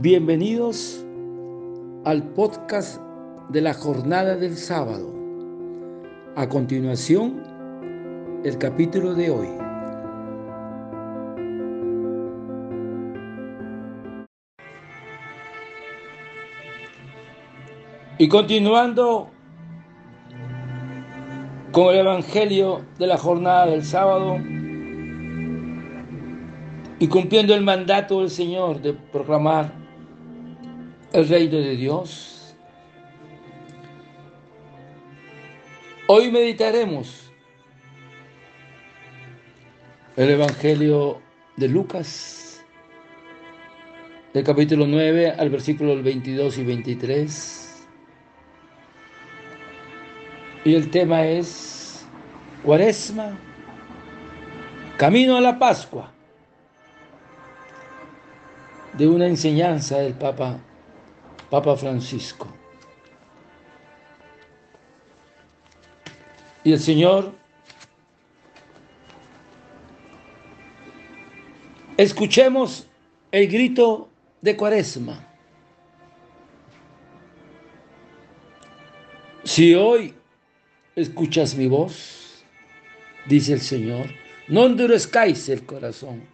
Bienvenidos al podcast de la jornada del sábado. A continuación, el capítulo de hoy. Y continuando con el Evangelio de la jornada del sábado y cumpliendo el mandato del Señor de proclamar el reino de Dios. Hoy meditaremos el Evangelio de Lucas, del capítulo 9 al versículo 22 y 23. Y el tema es Cuaresma, camino a la Pascua, de una enseñanza del Papa, Papa Francisco. Y el Señor escuchemos el grito de Cuaresma. Si hoy escuchas mi voz, dice el Señor, no endurezcáis el corazón.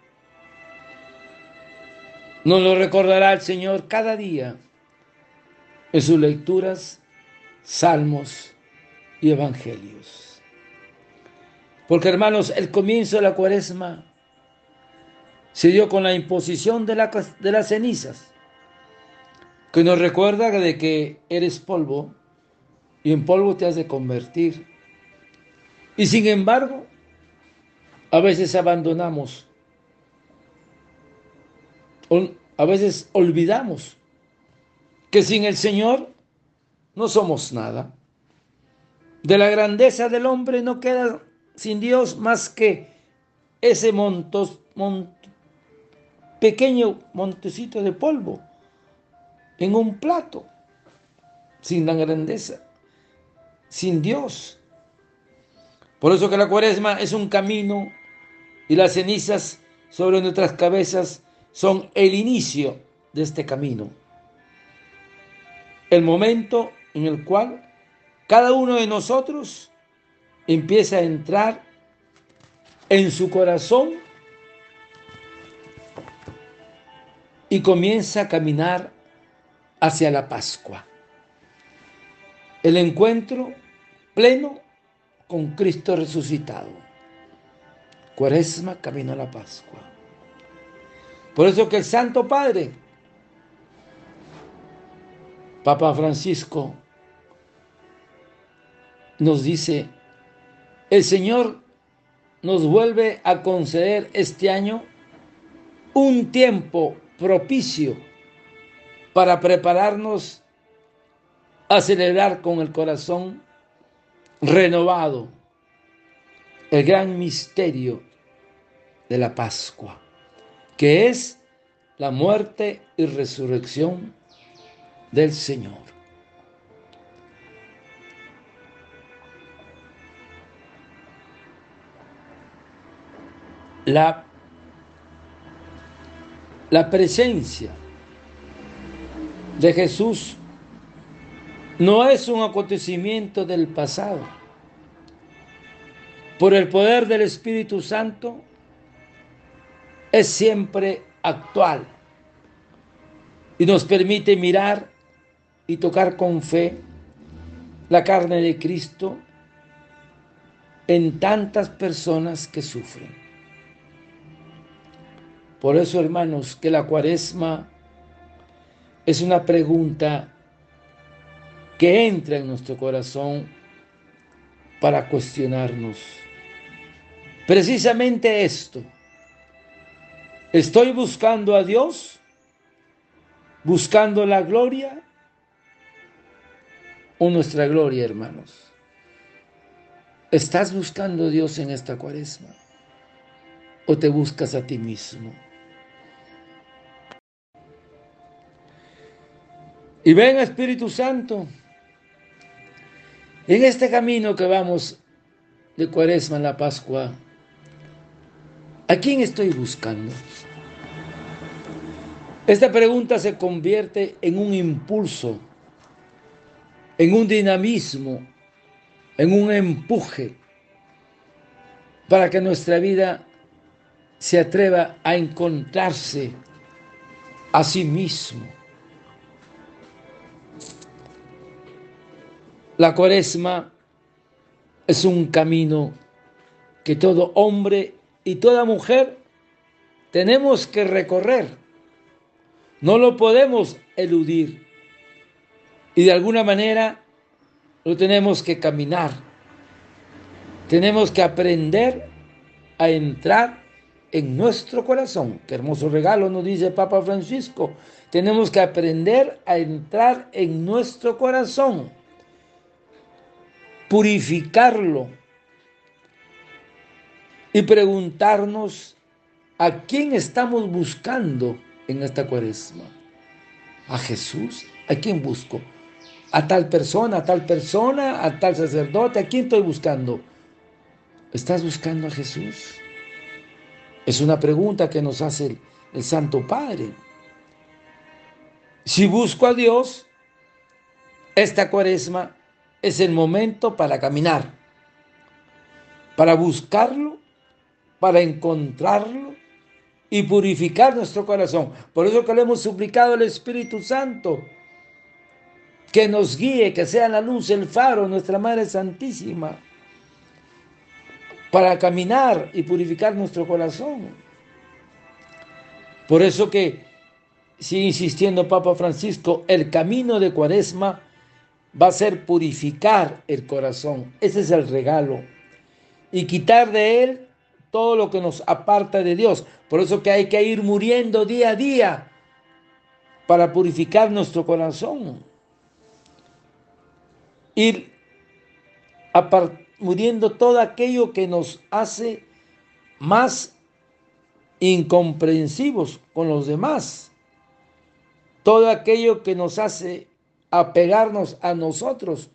Nos lo recordará el Señor cada día en sus lecturas, salmos y evangelios. Porque hermanos, el comienzo de la cuaresma se dio con la imposición de, la, de las cenizas, que nos recuerda de que eres polvo y en polvo te has de convertir. Y sin embargo, a veces abandonamos, a veces olvidamos que sin el Señor no somos nada. De la grandeza del hombre no queda sin Dios más que ese montos, pequeño montecito de polvo en un plato, sin la grandeza sin Dios. Por eso que la cuaresma es un camino y las cenizas sobre nuestras cabezas son el inicio de este camino. El momento en el cual cada uno de nosotros empieza a entrar en su corazón y comienza a caminar hacia la Pascua. El encuentro pleno con Cristo resucitado. Cuaresma, camino a la Pascua. Por eso que el Santo Padre, Papa Francisco, nos dice, el Señor nos vuelve a conceder este año un tiempo propicio para prepararnos a celebrar con el corazón renovado el gran misterio de la Pascua, que es la muerte y resurrección del Señor. La, la presencia de Jesús no es un acontecimiento del pasado. Por el poder del Espíritu Santo es siempre actual y nos permite mirar y tocar con fe la carne de Cristo en tantas personas que sufren. Por eso, hermanos, que la cuaresma es una pregunta que entra en nuestro corazón para cuestionarnos. Precisamente esto. ¿Estoy buscando a Dios? ¿Buscando la gloria? ¿O nuestra gloria, hermanos? ¿Estás buscando a Dios en esta cuaresma? ¿O te buscas a ti mismo? Y ven Espíritu Santo, en este camino que vamos de Cuaresma a la Pascua, ¿a quién estoy buscando? Esta pregunta se convierte en un impulso, en un dinamismo, en un empuje para que nuestra vida se atreva a encontrarse a sí mismo. La cuaresma es un camino que todo hombre y toda mujer tenemos que recorrer no lo podemos eludir. Y de alguna manera lo tenemos que caminar. Tenemos que aprender a entrar en nuestro corazón. Qué hermoso regalo nos dice Papa Francisco. Tenemos que aprender a entrar en nuestro corazón, purificarlo y preguntarnos a quién estamos buscando en esta cuaresma? ¿A Jesús? ¿A quién busco? ¿A tal persona, a tal persona, a tal sacerdote? ¿A quién estoy buscando? ¿Estás buscando a Jesús? Es una pregunta que nos hace el, el Santo Padre. Si busco a Dios, esta cuaresma es el momento para caminar, para buscarlo, para encontrarlo y purificar nuestro corazón. Por eso que le hemos suplicado al Espíritu Santo que nos guíe, que sea la luz, el faro, nuestra Madre Santísima, para caminar y purificar nuestro corazón. Por eso que sigue insistiendo Papa Francisco, el camino de Cuaresma va a ser purificar el corazón. Ese es el regalo. Y quitar de él todo lo que nos aparta de Dios. Por eso que hay que ir muriendo día a día para purificar nuestro corazón. Ir muriendo todo aquello que nos hace más incomprensivos con los demás. Todo aquello que nos hace apegarnos a nosotros,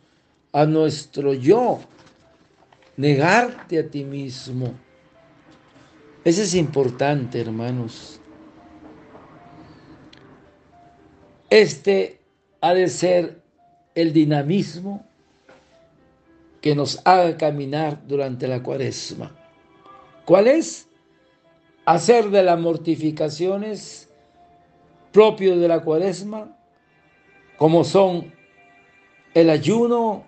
a nuestro yo, negarte a ti mismo eso es importante, hermanos. Este ha de ser el dinamismo que nos haga caminar durante la cuaresma. ¿Cuál es? Hacer de las mortificaciones propios de la cuaresma, como son el ayuno,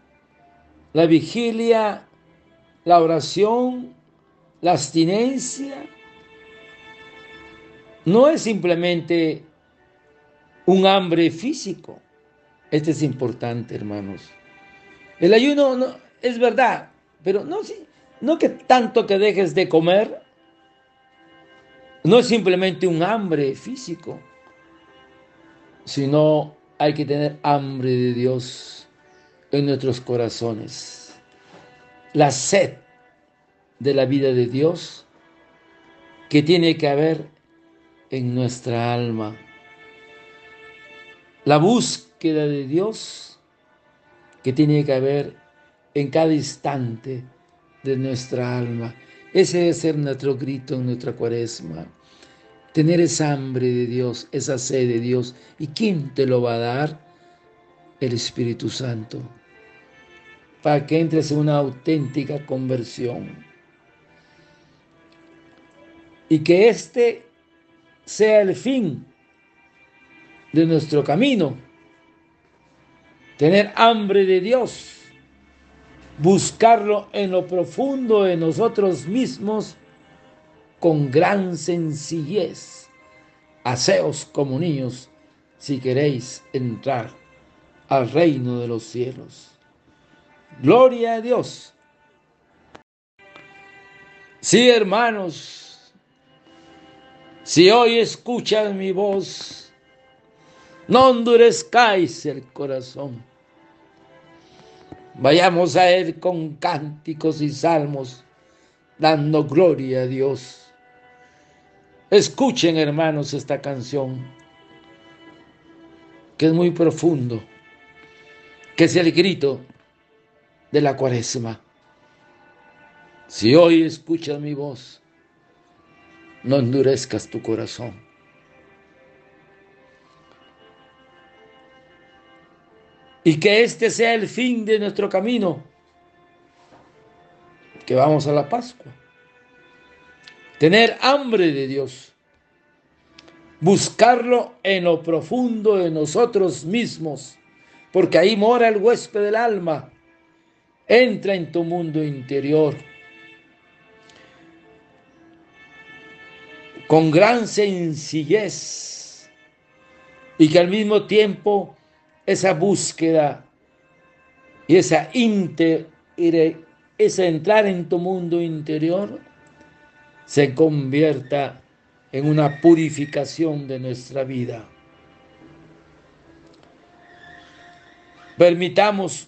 la vigilia, la oración, la abstinencia no es simplemente un hambre físico. Este es importante, hermanos. El ayuno no, es verdad, pero no, no que tanto que dejes de comer, no es simplemente un hambre físico, sino hay que tener hambre de Dios en nuestros corazones. La sed de la vida de Dios que tiene que haber en nuestra alma. La búsqueda de Dios que tiene que haber en cada instante de nuestra alma. Ese debe ser nuestro grito en nuestra cuaresma. Tener esa hambre de Dios, esa sed de Dios. ¿Y quién te lo va a dar? El Espíritu Santo. Para que entres en una auténtica conversión y que este sea el fin de nuestro camino. Tener hambre de Dios, buscarlo en lo profundo de nosotros mismos con gran sencillez. Haceos como niños si queréis entrar al reino de los cielos. Gloria a Dios. Sí, hermanos, si hoy escuchas mi voz, no endurezcáis el corazón. Vayamos a Él con cánticos y salmos, dando gloria a Dios. Escuchen, hermanos, esta canción, que es muy profundo, que es el grito de la cuaresma. Si hoy escuchas mi voz, no endurezcas tu corazón. Y que este sea el fin de nuestro camino, que vamos a la Pascua. Tener hambre de Dios. Buscarlo en lo profundo de nosotros mismos, porque ahí mora el huésped del alma. Entra en tu mundo interior. Con gran sencillez y que al mismo tiempo esa búsqueda y esa, inter, esa entrar en tu mundo interior se convierta en una purificación de nuestra vida. Permitamos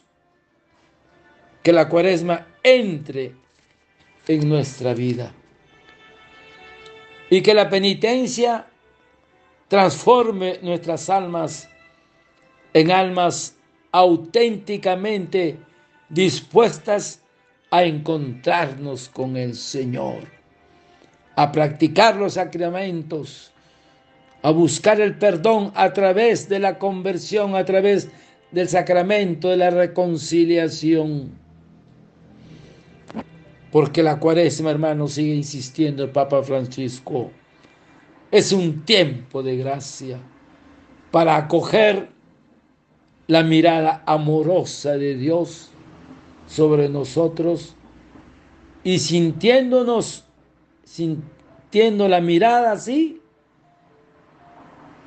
que la cuaresma entre en nuestra vida y que la penitencia transforme nuestras almas en almas auténticamente dispuestas a encontrarnos con el Señor, a practicar los sacramentos, a buscar el perdón a través de la conversión, a través del sacramento de la reconciliación. Porque la cuaresma, hermano, sigue insistiendo el Papa Francisco, es un tiempo de gracia para acoger la mirada amorosa de Dios sobre nosotros y sintiéndonos, sintiendo la mirada así,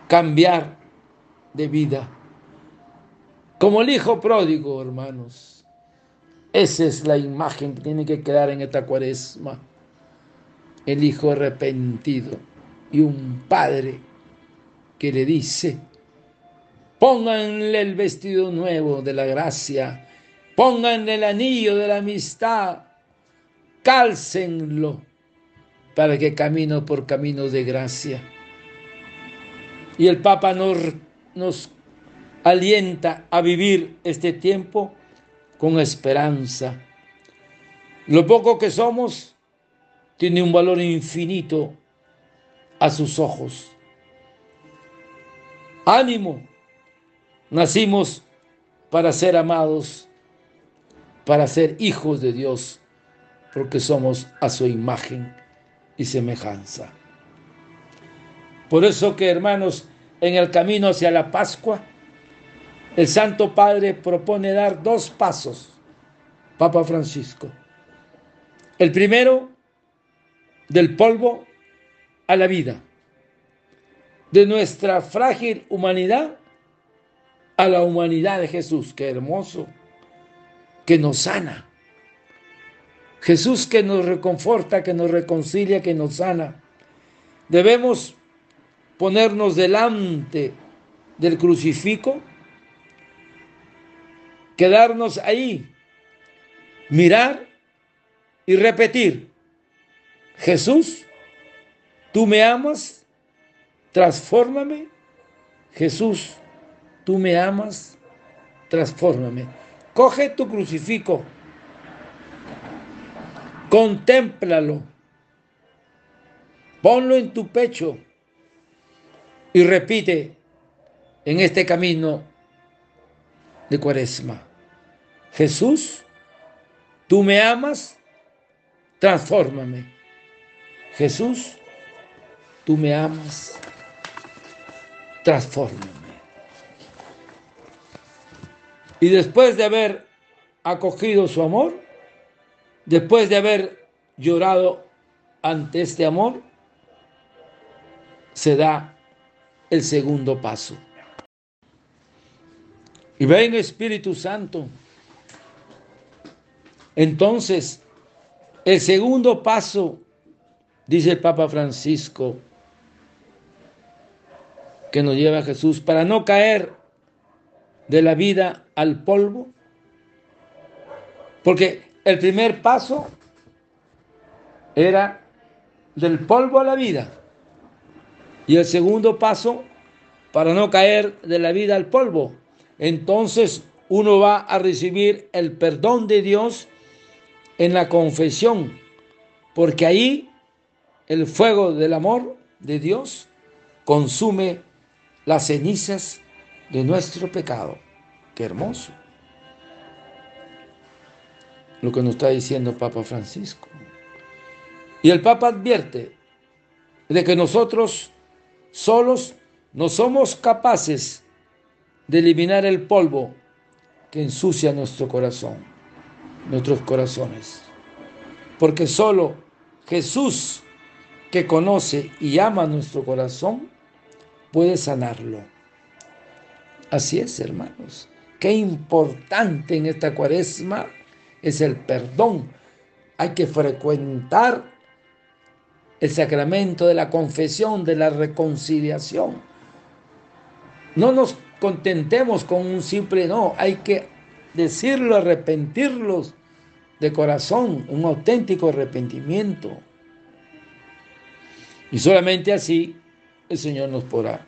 cambiar de vida. Como el hijo pródigo, hermanos. Esa es la imagen que tiene que quedar en esta cuaresma. El hijo arrepentido y un padre que le dice, Pónganle el vestido nuevo de la gracia. Pónganle el anillo de la amistad. Cálcenlo para que camino por caminos de gracia. Y el Papa nos, nos alienta a vivir este tiempo con esperanza. Lo poco que somos tiene un valor infinito a sus ojos. Ánimo, Nacimos para ser amados, para ser hijos de Dios, porque somos a su imagen y semejanza. Por eso que, hermanos, en el camino hacia la Pascua, el Santo Padre propone dar dos pasos, Papa Francisco. El primero, del polvo a la vida, de nuestra frágil humanidad a la humanidad de Jesús. Qué hermoso, que nos sana. Jesús que nos reconforta, que nos reconcilia, que nos sana. Debemos ponernos delante del crucifijo, quedarnos ahí, mirar y repetir, Jesús, tú me amas, transfórmame, Jesús, tú me amas, transfórmame. Coge tu crucifijo, contémplalo, ponlo en tu pecho y repite en este camino de cuaresma. Jesús, tú me amas, transfórmame. Jesús, tú me amas, transfórmame. Y después de haber acogido su amor, después de haber llorado ante este amor, se da el segundo paso. Y ven Espíritu Santo. Entonces, el segundo paso, dice el Papa Francisco, que nos lleva a Jesús, para no caer de la vida al polvo? Porque el primer paso era del polvo a la vida. Y el segundo paso, para no caer de la vida al polvo. Entonces uno va a recibir el perdón de Dios en la confesión, porque ahí el fuego del amor de Dios consume las cenizas de nuestro pecado. Qué hermoso. Lo que nos está diciendo Papa Francisco. Y el Papa advierte de que nosotros solos no somos capaces de eliminar el polvo que ensucia nuestro corazón, nuestros corazones. Porque solo Jesús, que conoce y ama nuestro corazón, puede sanarlo. Así es, hermanos. Qué importante en esta cuaresma es el perdón. Hay que frecuentar el sacramento de la confesión, de la reconciliación. No nos contentemos con un simple no, hay que decirlo, arrepentirlos de corazón, un auténtico arrepentimiento. Y solamente así el Señor nos podrá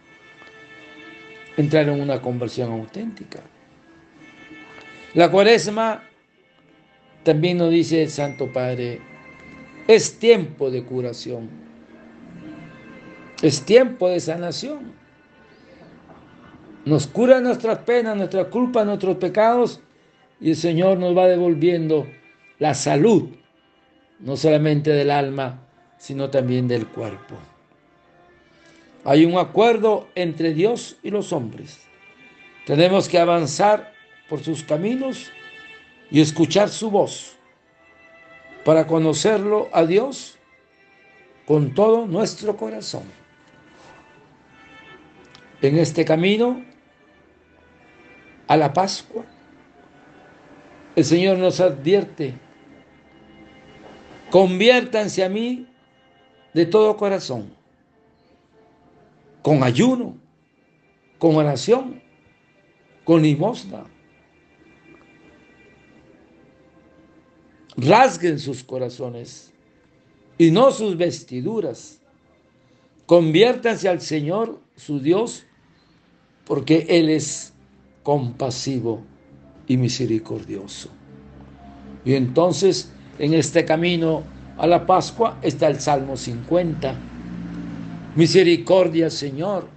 entrar en una conversión auténtica. La cuaresma, también nos dice el Santo Padre, es tiempo de curación, es tiempo de sanación. Nos cura nuestras penas, nuestras culpas, nuestros pecados y el Señor nos va devolviendo la salud, no solamente del alma, sino también del cuerpo. Hay un acuerdo entre Dios y los hombres. Tenemos que avanzar por sus caminos y escuchar su voz para conocerlo a Dios con todo nuestro corazón. En este camino a la Pascua, el Señor nos advierte, conviértanse a mí de todo corazón, con ayuno, con oración, con limosna. Rasguen sus corazones y no sus vestiduras. Conviértanse al Señor, su Dios, porque Él es compasivo y misericordioso. Y entonces, en este camino a la Pascua está el Salmo 50. Misericordia, Señor,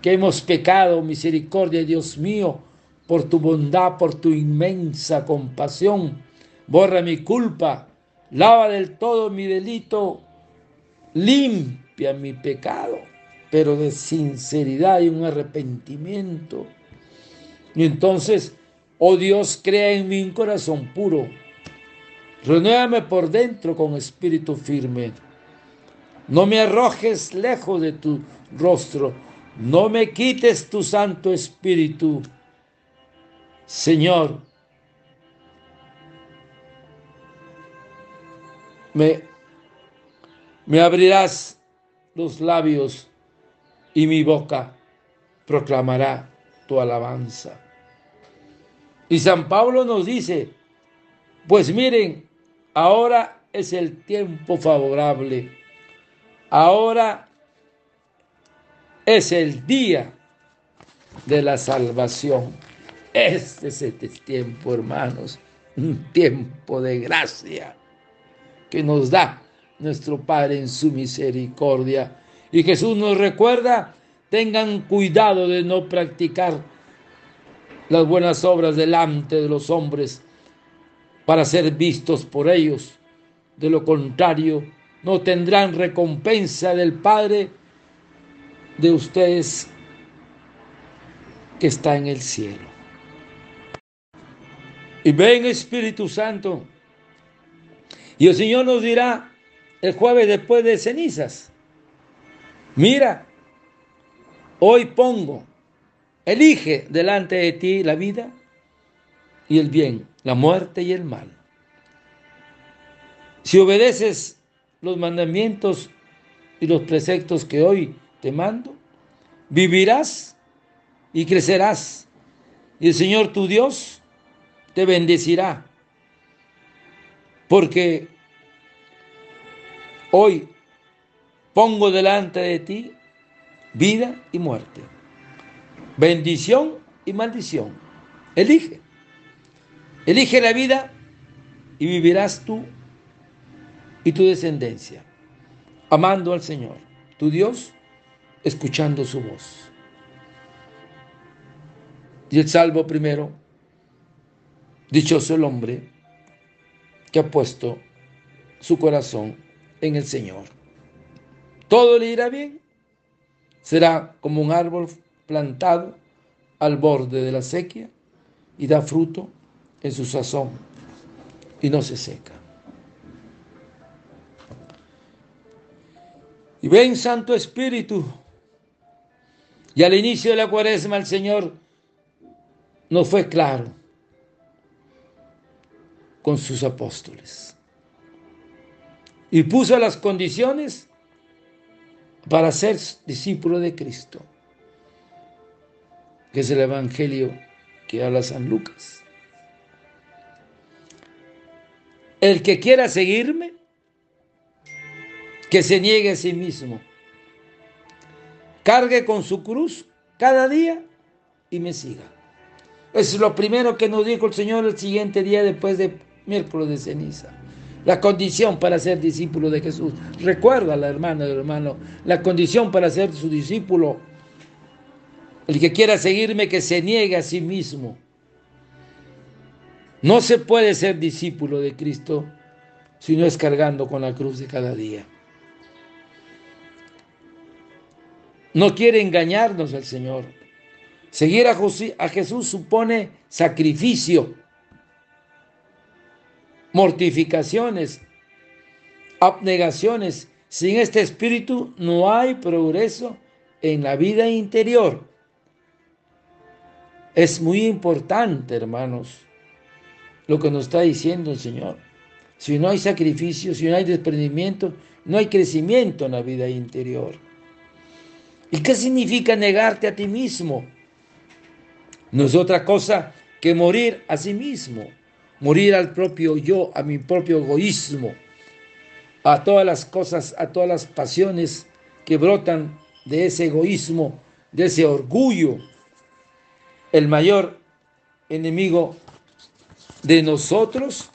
que hemos pecado, misericordia, Dios mío, por tu bondad, por tu inmensa compasión. Borra mi culpa, lava del todo mi delito, limpia mi pecado, pero de sinceridad y un arrepentimiento. Y entonces, oh Dios, crea en mí un corazón puro Renuévame por dentro con espíritu firme. No me arrojes lejos de tu rostro. No me quites tu Santo Espíritu. Señor, me, abrirás los labios y mi boca proclamará tu alabanza. Y San Pablo nos dice, pues miren, Ahora es el tiempo favorable. Ahora es el día de la salvación. Este es el tiempo, hermanos, un tiempo de gracia que nos da nuestro Padre en su misericordia. Y Jesús nos recuerda, tengan cuidado de no practicar las buenas obras delante de los hombres para ser vistos por ellos. De lo contrario, no tendrán recompensa del Padre de ustedes que está en el cielo. Y ven Espíritu Santo. Y el Señor nos dirá el jueves después de cenizas, mira, hoy pongo, elige delante de ti la vida y el bien la muerte y el mal. Si obedeces los mandamientos y los preceptos que hoy te mando, vivirás y crecerás. Y el Señor tu Dios te bendecirá. Porque hoy pongo delante de ti vida y muerte, bendición y maldición. Elige. Elige la vida y vivirás tú y tu descendencia, amando al Señor, tu Dios, escuchando su voz. Y el salvo primero, dichoso el hombre que ha puesto su corazón en el Señor. Todo le irá bien. Será como un árbol plantado al borde de la sequía y da fruto en su sazón y no se seca. Y ven Santo Espíritu. Y al inicio de la cuaresma el Señor nos fue claro con sus apóstoles. Y puso las condiciones para ser discípulo de Cristo, que es el Evangelio que habla San Lucas. El que quiera seguirme, que se niegue a sí mismo, cargue con su cruz cada día y me siga. Es lo primero que nos dijo el Señor el siguiente día después de miércoles de ceniza. La condición para ser discípulo de Jesús. Recuerda, la hermana, el hermano, la condición para ser su discípulo. El que quiera seguirme, que se niegue a sí mismo. No se puede ser discípulo de Cristo si no es cargando con la cruz de cada día. No quiere engañarnos el Señor. Seguir a, Jesús supone sacrificio, mortificaciones, abnegaciones. Sin este espíritu no hay progreso en la vida interior. Es muy importante, hermanos, lo que nos está diciendo el Señor. Si no hay sacrificio, si no hay desprendimiento, no hay crecimiento en la vida interior. ¿Y qué significa negarte a ti mismo? No es otra cosa que morir a sí mismo, morir al propio yo, a mi propio egoísmo, a todas las cosas, a todas las pasiones que brotan de ese egoísmo, de ese orgullo. El mayor enemigo de nosotros,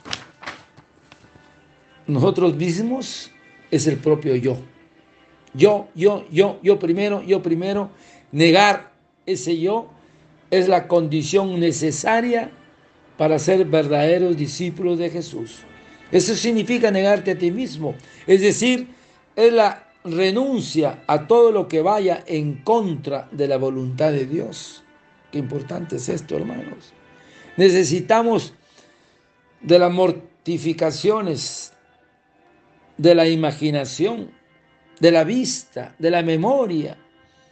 nosotros mismos, es el propio yo. Yo, yo, yo, yo primero, yo primero. Negar ese yo es la condición necesaria para ser verdaderos discípulos de Jesús. Eso significa negarte a ti mismo. Es decir, es la renuncia a todo lo que vaya en contra de la voluntad de Dios. Qué importante es esto, hermanos. Necesitamos de las mortificaciones, de la imaginación, de la vista, de la memoria,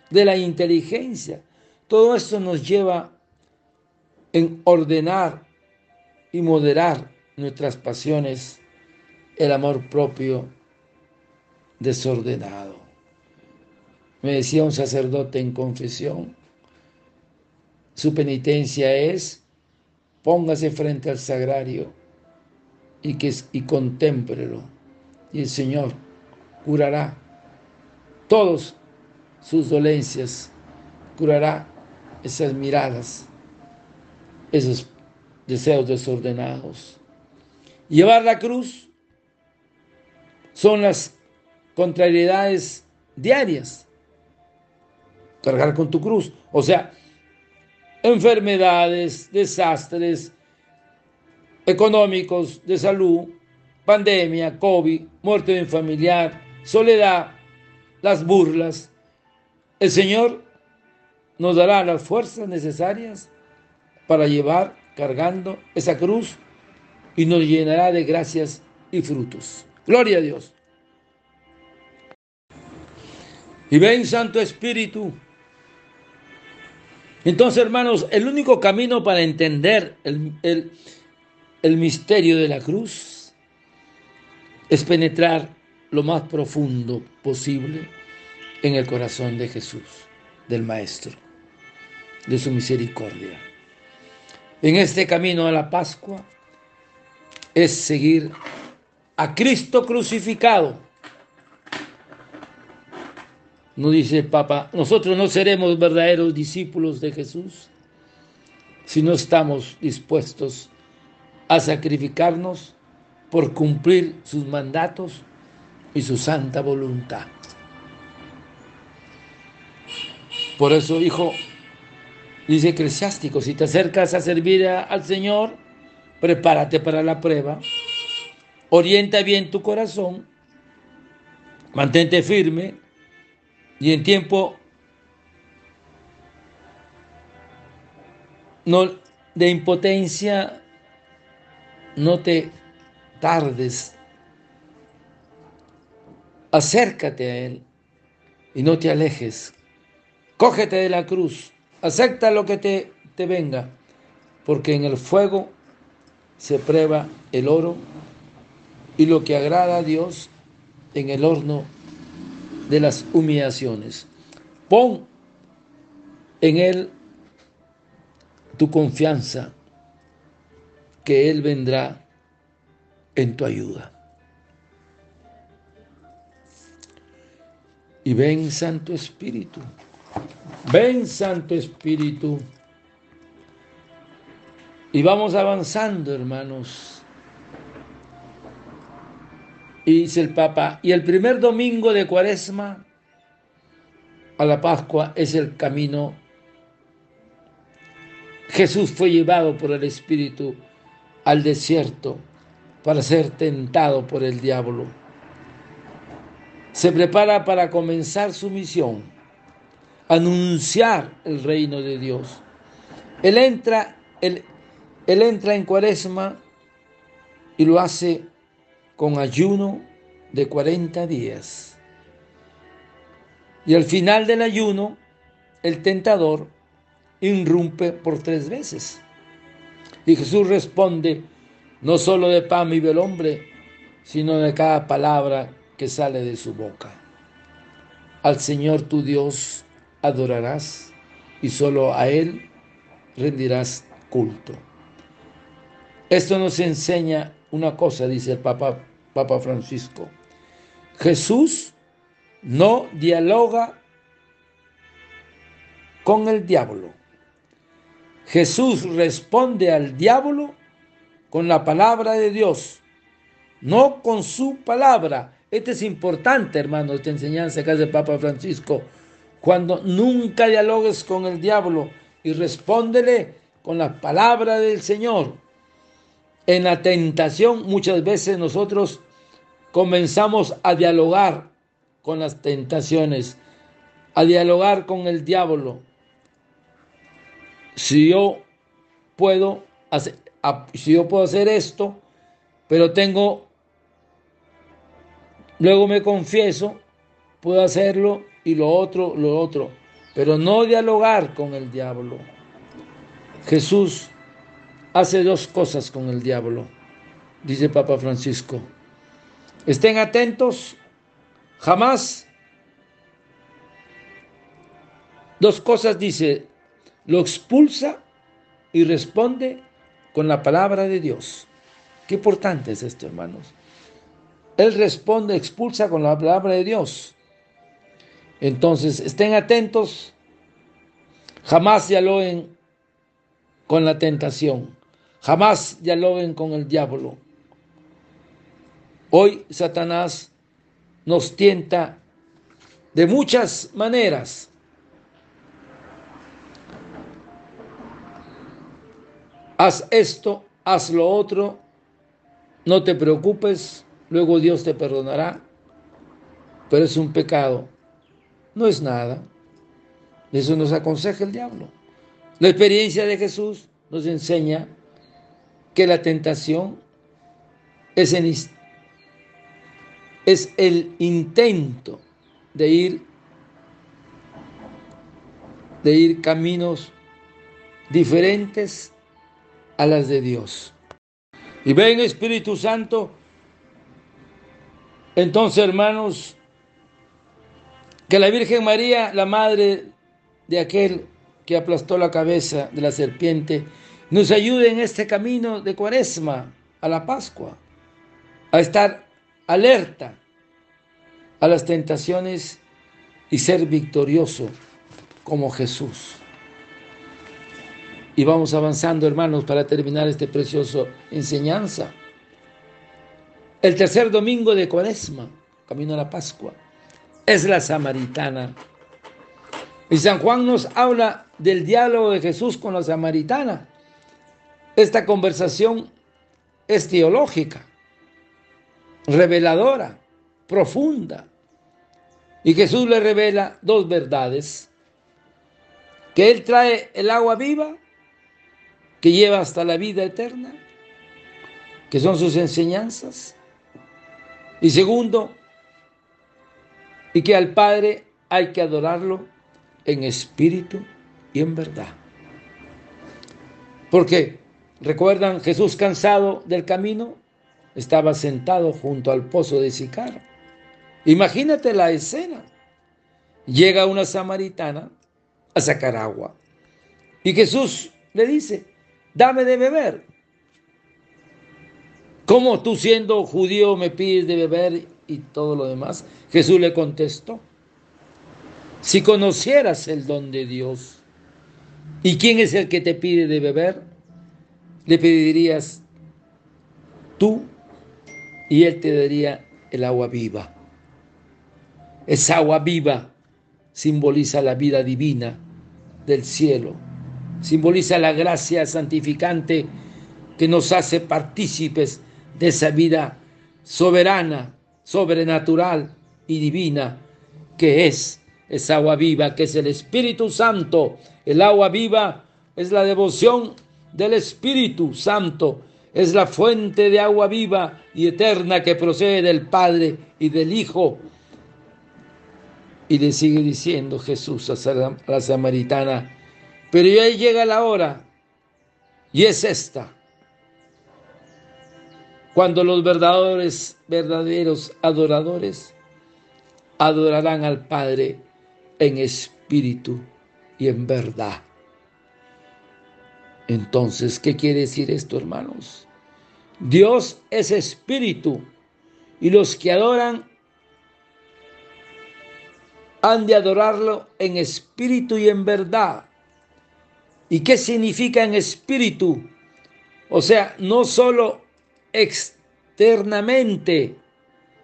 de la inteligencia. Todo esto nos lleva en ordenar y moderar nuestras pasiones, el amor propio desordenado. Me decía un sacerdote en confesión, su penitencia es póngase frente al sagrario y, que, y contémplelo. Y el Señor curará todos sus dolencias, curará esas miradas, esos deseos desordenados. Llevar la cruz son las contrariedades diarias. Cargar con tu cruz. O sea, enfermedades, desastres económicos, de salud, pandemia, COVID, muerte de un familiar, soledad, las burlas. El Señor nos dará las fuerzas necesarias para llevar cargando esa cruz y nos llenará de gracias y frutos. Gloria a Dios. Y ven, Santo Espíritu. Entonces, hermanos, el único camino para entender el, el misterio de la cruz es penetrar lo más profundo posible en el corazón de Jesús, del Maestro, de su misericordia. En este camino a la Pascua es seguir a Cristo crucificado. No dice el Papa, nosotros no seremos verdaderos discípulos de Jesús si no estamos dispuestos a sacrificarnos por cumplir sus mandatos y su santa voluntad. Por eso dijo Dice Eclesiástico, si te acercas a servir al Señor, prepárate para la prueba, orienta bien tu corazón, mantente firme y en tiempo no, de impotencia no te tardes. Acércate a Él y no te alejes. Cógete de la cruz, acepta lo que te, te venga, porque en el fuego se prueba el oro y lo que agrada a Dios en el horno de las humillaciones. Pon en Él tu confianza, que Él vendrá en tu ayuda. Y ven Santo Espíritu, ven Santo Espíritu. Y vamos avanzando, hermanos. Y dice el Papa, y el primer domingo de Cuaresma a la Pascua es el camino. Jesús fue llevado por el Espíritu al desierto para ser tentado por el diablo. Se prepara para comenzar su misión, anunciar el reino de Dios. Él entra, él, entra en cuaresma y lo hace con ayuno de 40 días. Y al final del ayuno, el tentador irrumpe por tres veces. Y Jesús responde, no solo de pan vive el hombre, sino de cada palabra que sale de su boca. Al Señor tu Dios adorarás y solo a Él rendirás culto. Esto nos enseña una cosa, dice el Papa, Papa Francisco. Jesús no dialoga con el diablo. Jesús responde al diablo con la palabra de Dios, no con su palabra. Este es importante, hermano, esta enseñanza que hace el Papa Francisco. Cuando nunca dialogues con el diablo y respóndele con la palabra del Señor. En la tentación muchas veces nosotros comenzamos a dialogar con las tentaciones, a dialogar con el diablo. Si yo puedo hacer, si yo puedo hacer esto, pero tengo, luego me confieso, puedo hacerlo y lo otro, lo otro, pero no dialogar con el diablo. Jesús hace dos cosas con el diablo, dice Papa Francisco. Estén atentos, jamás. Dos cosas dice, lo expulsa y responde con la palabra de Dios. Qué importante es esto, hermanos. Él responde, expulsa con la palabra de Dios. Entonces, estén atentos, jamás dialoguen con la tentación, jamás dialoguen con el diablo. Hoy Satanás nos tienta de muchas maneras. Haz esto, haz lo otro, no te preocupes, luego Dios te perdonará, pero es un pecado, no es nada. Eso nos aconseja el diablo. La experiencia de Jesús nos enseña que la tentación es, es el intento de ir, de ir caminos diferentes a las de Dios. Y ven Espíritu Santo, entonces hermanos, que la Virgen María, la madre de aquel que aplastó la cabeza de la serpiente, nos ayude en este camino de cuaresma a la Pascua, a estar alerta a las tentaciones y ser victorioso como Jesús. Y vamos avanzando, hermanos, para terminar este precioso enseñanza. El tercer domingo de Cuaresma, camino a la Pascua, es la samaritana. Y San Juan nos habla del diálogo de Jesús con la samaritana. Esta conversación es teológica, reveladora, profunda. Y Jesús le revela dos verdades. Que Él trae el agua viva que lleva hasta la vida eterna, que son sus enseñanzas. Y segundo, y que al Padre hay que adorarlo en espíritu y en verdad. Porque, ¿recuerdan Jesús cansado del camino? Estaba sentado junto al pozo de Sicar. Imagínate la escena. Llega una samaritana a sacar agua. Y Jesús le dice, dame de beber. ¿Cómo tú siendo judío me pides de beber y todo lo demás? Jesús le contestó, si conocieras el don de Dios, ¿y quién es el que te pide de beber? Le pedirías tú y él te daría el agua viva. Esa agua viva simboliza la vida divina del cielo, simboliza la gracia santificante que nos hace partícipes de esa vida soberana, sobrenatural y divina que es es agua viva, que es el Espíritu Santo. El agua viva es la devoción del Espíritu Santo, es la fuente de agua viva y eterna que procede del Padre y del Hijo. Y le sigue diciendo Jesús a la samaritana, pero ya llega la hora, y es esta, cuando los verdaderos, verdaderos adoradores adorarán al Padre en espíritu y en verdad. Entonces, ¿qué quiere decir esto, hermanos? Dios es espíritu y los que adoran han de adorarlo en espíritu y en verdad. ¿Y qué significa en espíritu? O sea, no solo externamente,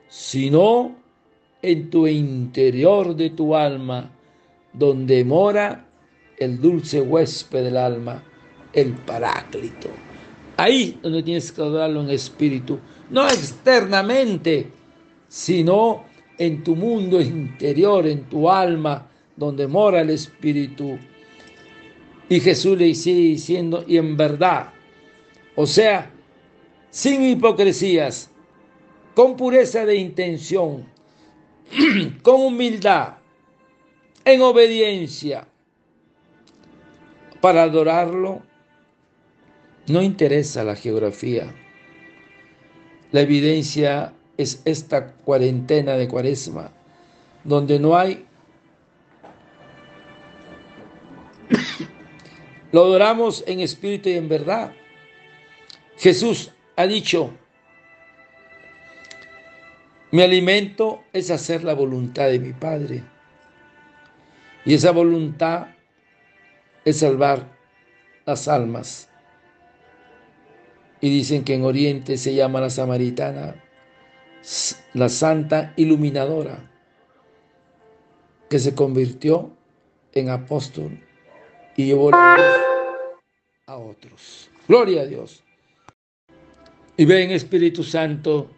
sino en tu interior de tu alma, donde mora el dulce huésped del alma, el paráclito. Ahí donde tienes que adorarlo en espíritu, no externamente, sino en tu mundo interior, en tu alma, donde mora el espíritu. Y Jesús le sigue diciendo, y en verdad, o sea, sin hipocresías, con pureza de intención, con humildad, en obediencia, para adorarlo, no interesa la geografía. La evidencia es esta cuarentena de cuaresma, donde no hay... Lo adoramos en espíritu y en verdad. Jesús ha dicho, mi alimento es hacer la voluntad de mi Padre. Y esa voluntad es salvar las almas. Y dicen que en Oriente se llama la samaritana la santa iluminadora, que se convirtió en apóstol y llevó la luz a otros. Gloria a Dios. Y ven Espíritu Santo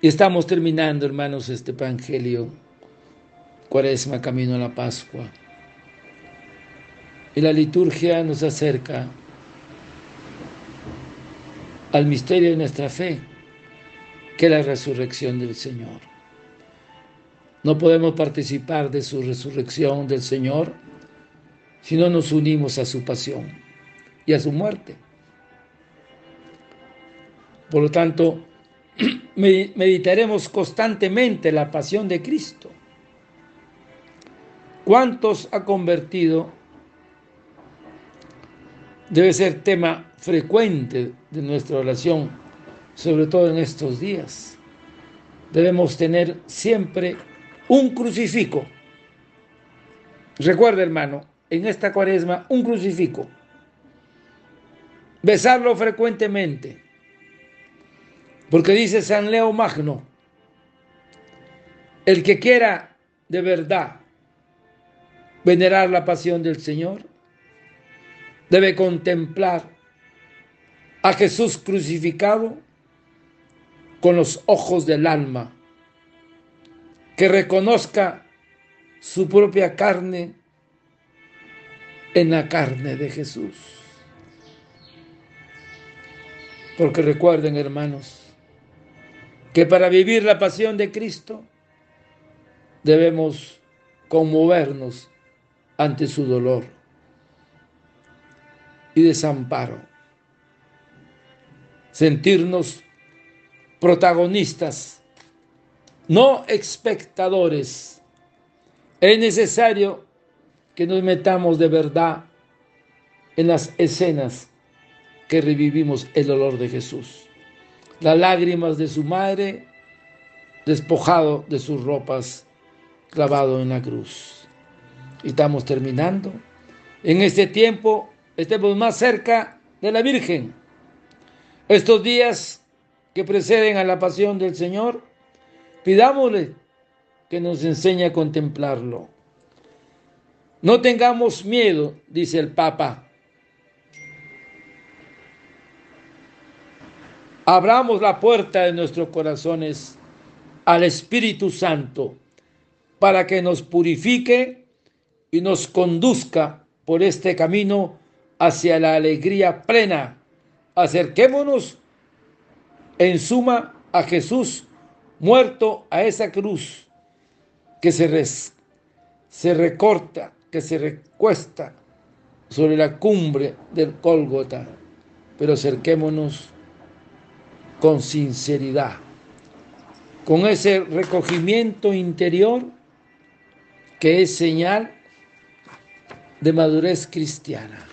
y estamos terminando, hermanos, este Evangelio, Cuaresma, camino a la Pascua. Y la liturgia nos acerca al misterio de nuestra fe, que es la resurrección del Señor. No podemos participar de su resurrección del Señor si no nos unimos a su pasión y a su muerte. Por lo tanto, meditaremos constantemente la pasión de Cristo. ¿Cuántos ha convertido? Debe ser tema frecuente de nuestra oración, sobre todo en estos días. Debemos tener siempre un crucifijo. Recuerda, hermano, en esta cuaresma, un crucifijo. Besarlo frecuentemente porque dice San Leo Magno, el que quiera de verdad venerar la pasión del Señor, debe contemplar a Jesús crucificado con los ojos del alma, que reconozca su propia carne en la carne de Jesús. Porque recuerden, hermanos, que para vivir la pasión de Cristo debemos conmovernos ante su dolor y desamparo, sentirnos protagonistas, no espectadores. Es necesario que nos metamos de verdad en las escenas que revivimos el dolor de Jesús. Las lágrimas de su madre, despojado de sus ropas, clavado en la cruz. Y estamos terminando. En este tiempo estemos más cerca de la Virgen. Estos días que preceden a la pasión del Señor, pidámosle que nos enseñe a contemplarlo. No tengamos miedo, dice el Papa. Abramos la puerta de nuestros corazones al Espíritu Santo para que nos purifique y nos conduzca por este camino hacia la alegría plena. Acerquémonos en suma a Jesús muerto a esa cruz que se, se recorta, que se recuesta sobre la cumbre del Cólgota, pero acerquémonos con sinceridad, con ese recogimiento interior que es señal de madurez cristiana.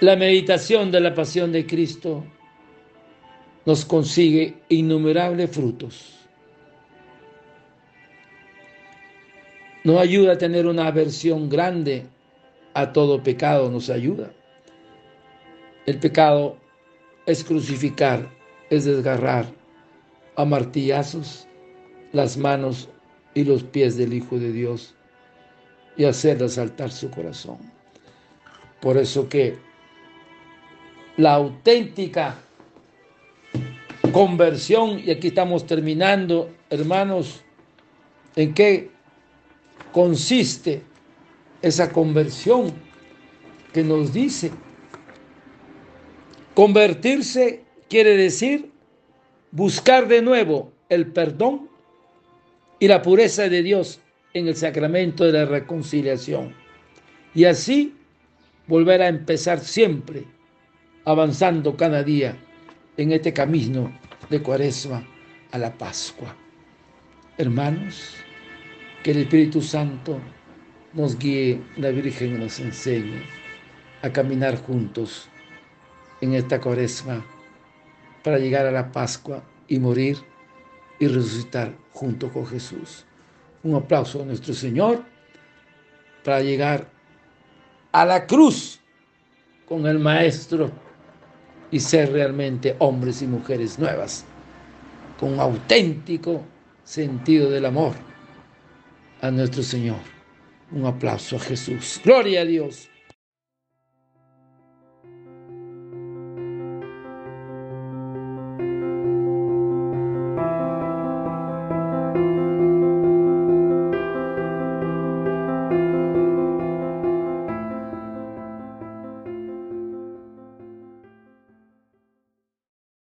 La meditación de la pasión de Cristo nos consigue innumerables frutos. Nos ayuda a tener una aversión grande a todo pecado, nos ayuda. El pecado es crucificar, es desgarrar a martillazos las manos y los pies del Hijo de Dios y hacerle saltar su corazón. Por eso que la auténtica conversión, y aquí estamos terminando, hermanos, ¿en qué consiste esa conversión que nos dice? Convertirse quiere decir buscar de nuevo el perdón y la pureza de Dios en el sacramento de la reconciliación. Y así volver a empezar siempre, avanzando cada día en este camino de cuaresma a la Pascua. Hermanos, que el Espíritu Santo nos guíe, la Virgen nos enseñe a caminar juntos en esta cuaresma para llegar a la Pascua y morir y resucitar junto con Jesús. Un aplauso a nuestro Señor para llegar a la cruz con el Maestro y ser realmente hombres y mujeres nuevas, con un auténtico sentido del amor a nuestro Señor. Un aplauso a Jesús. Gloria a Dios.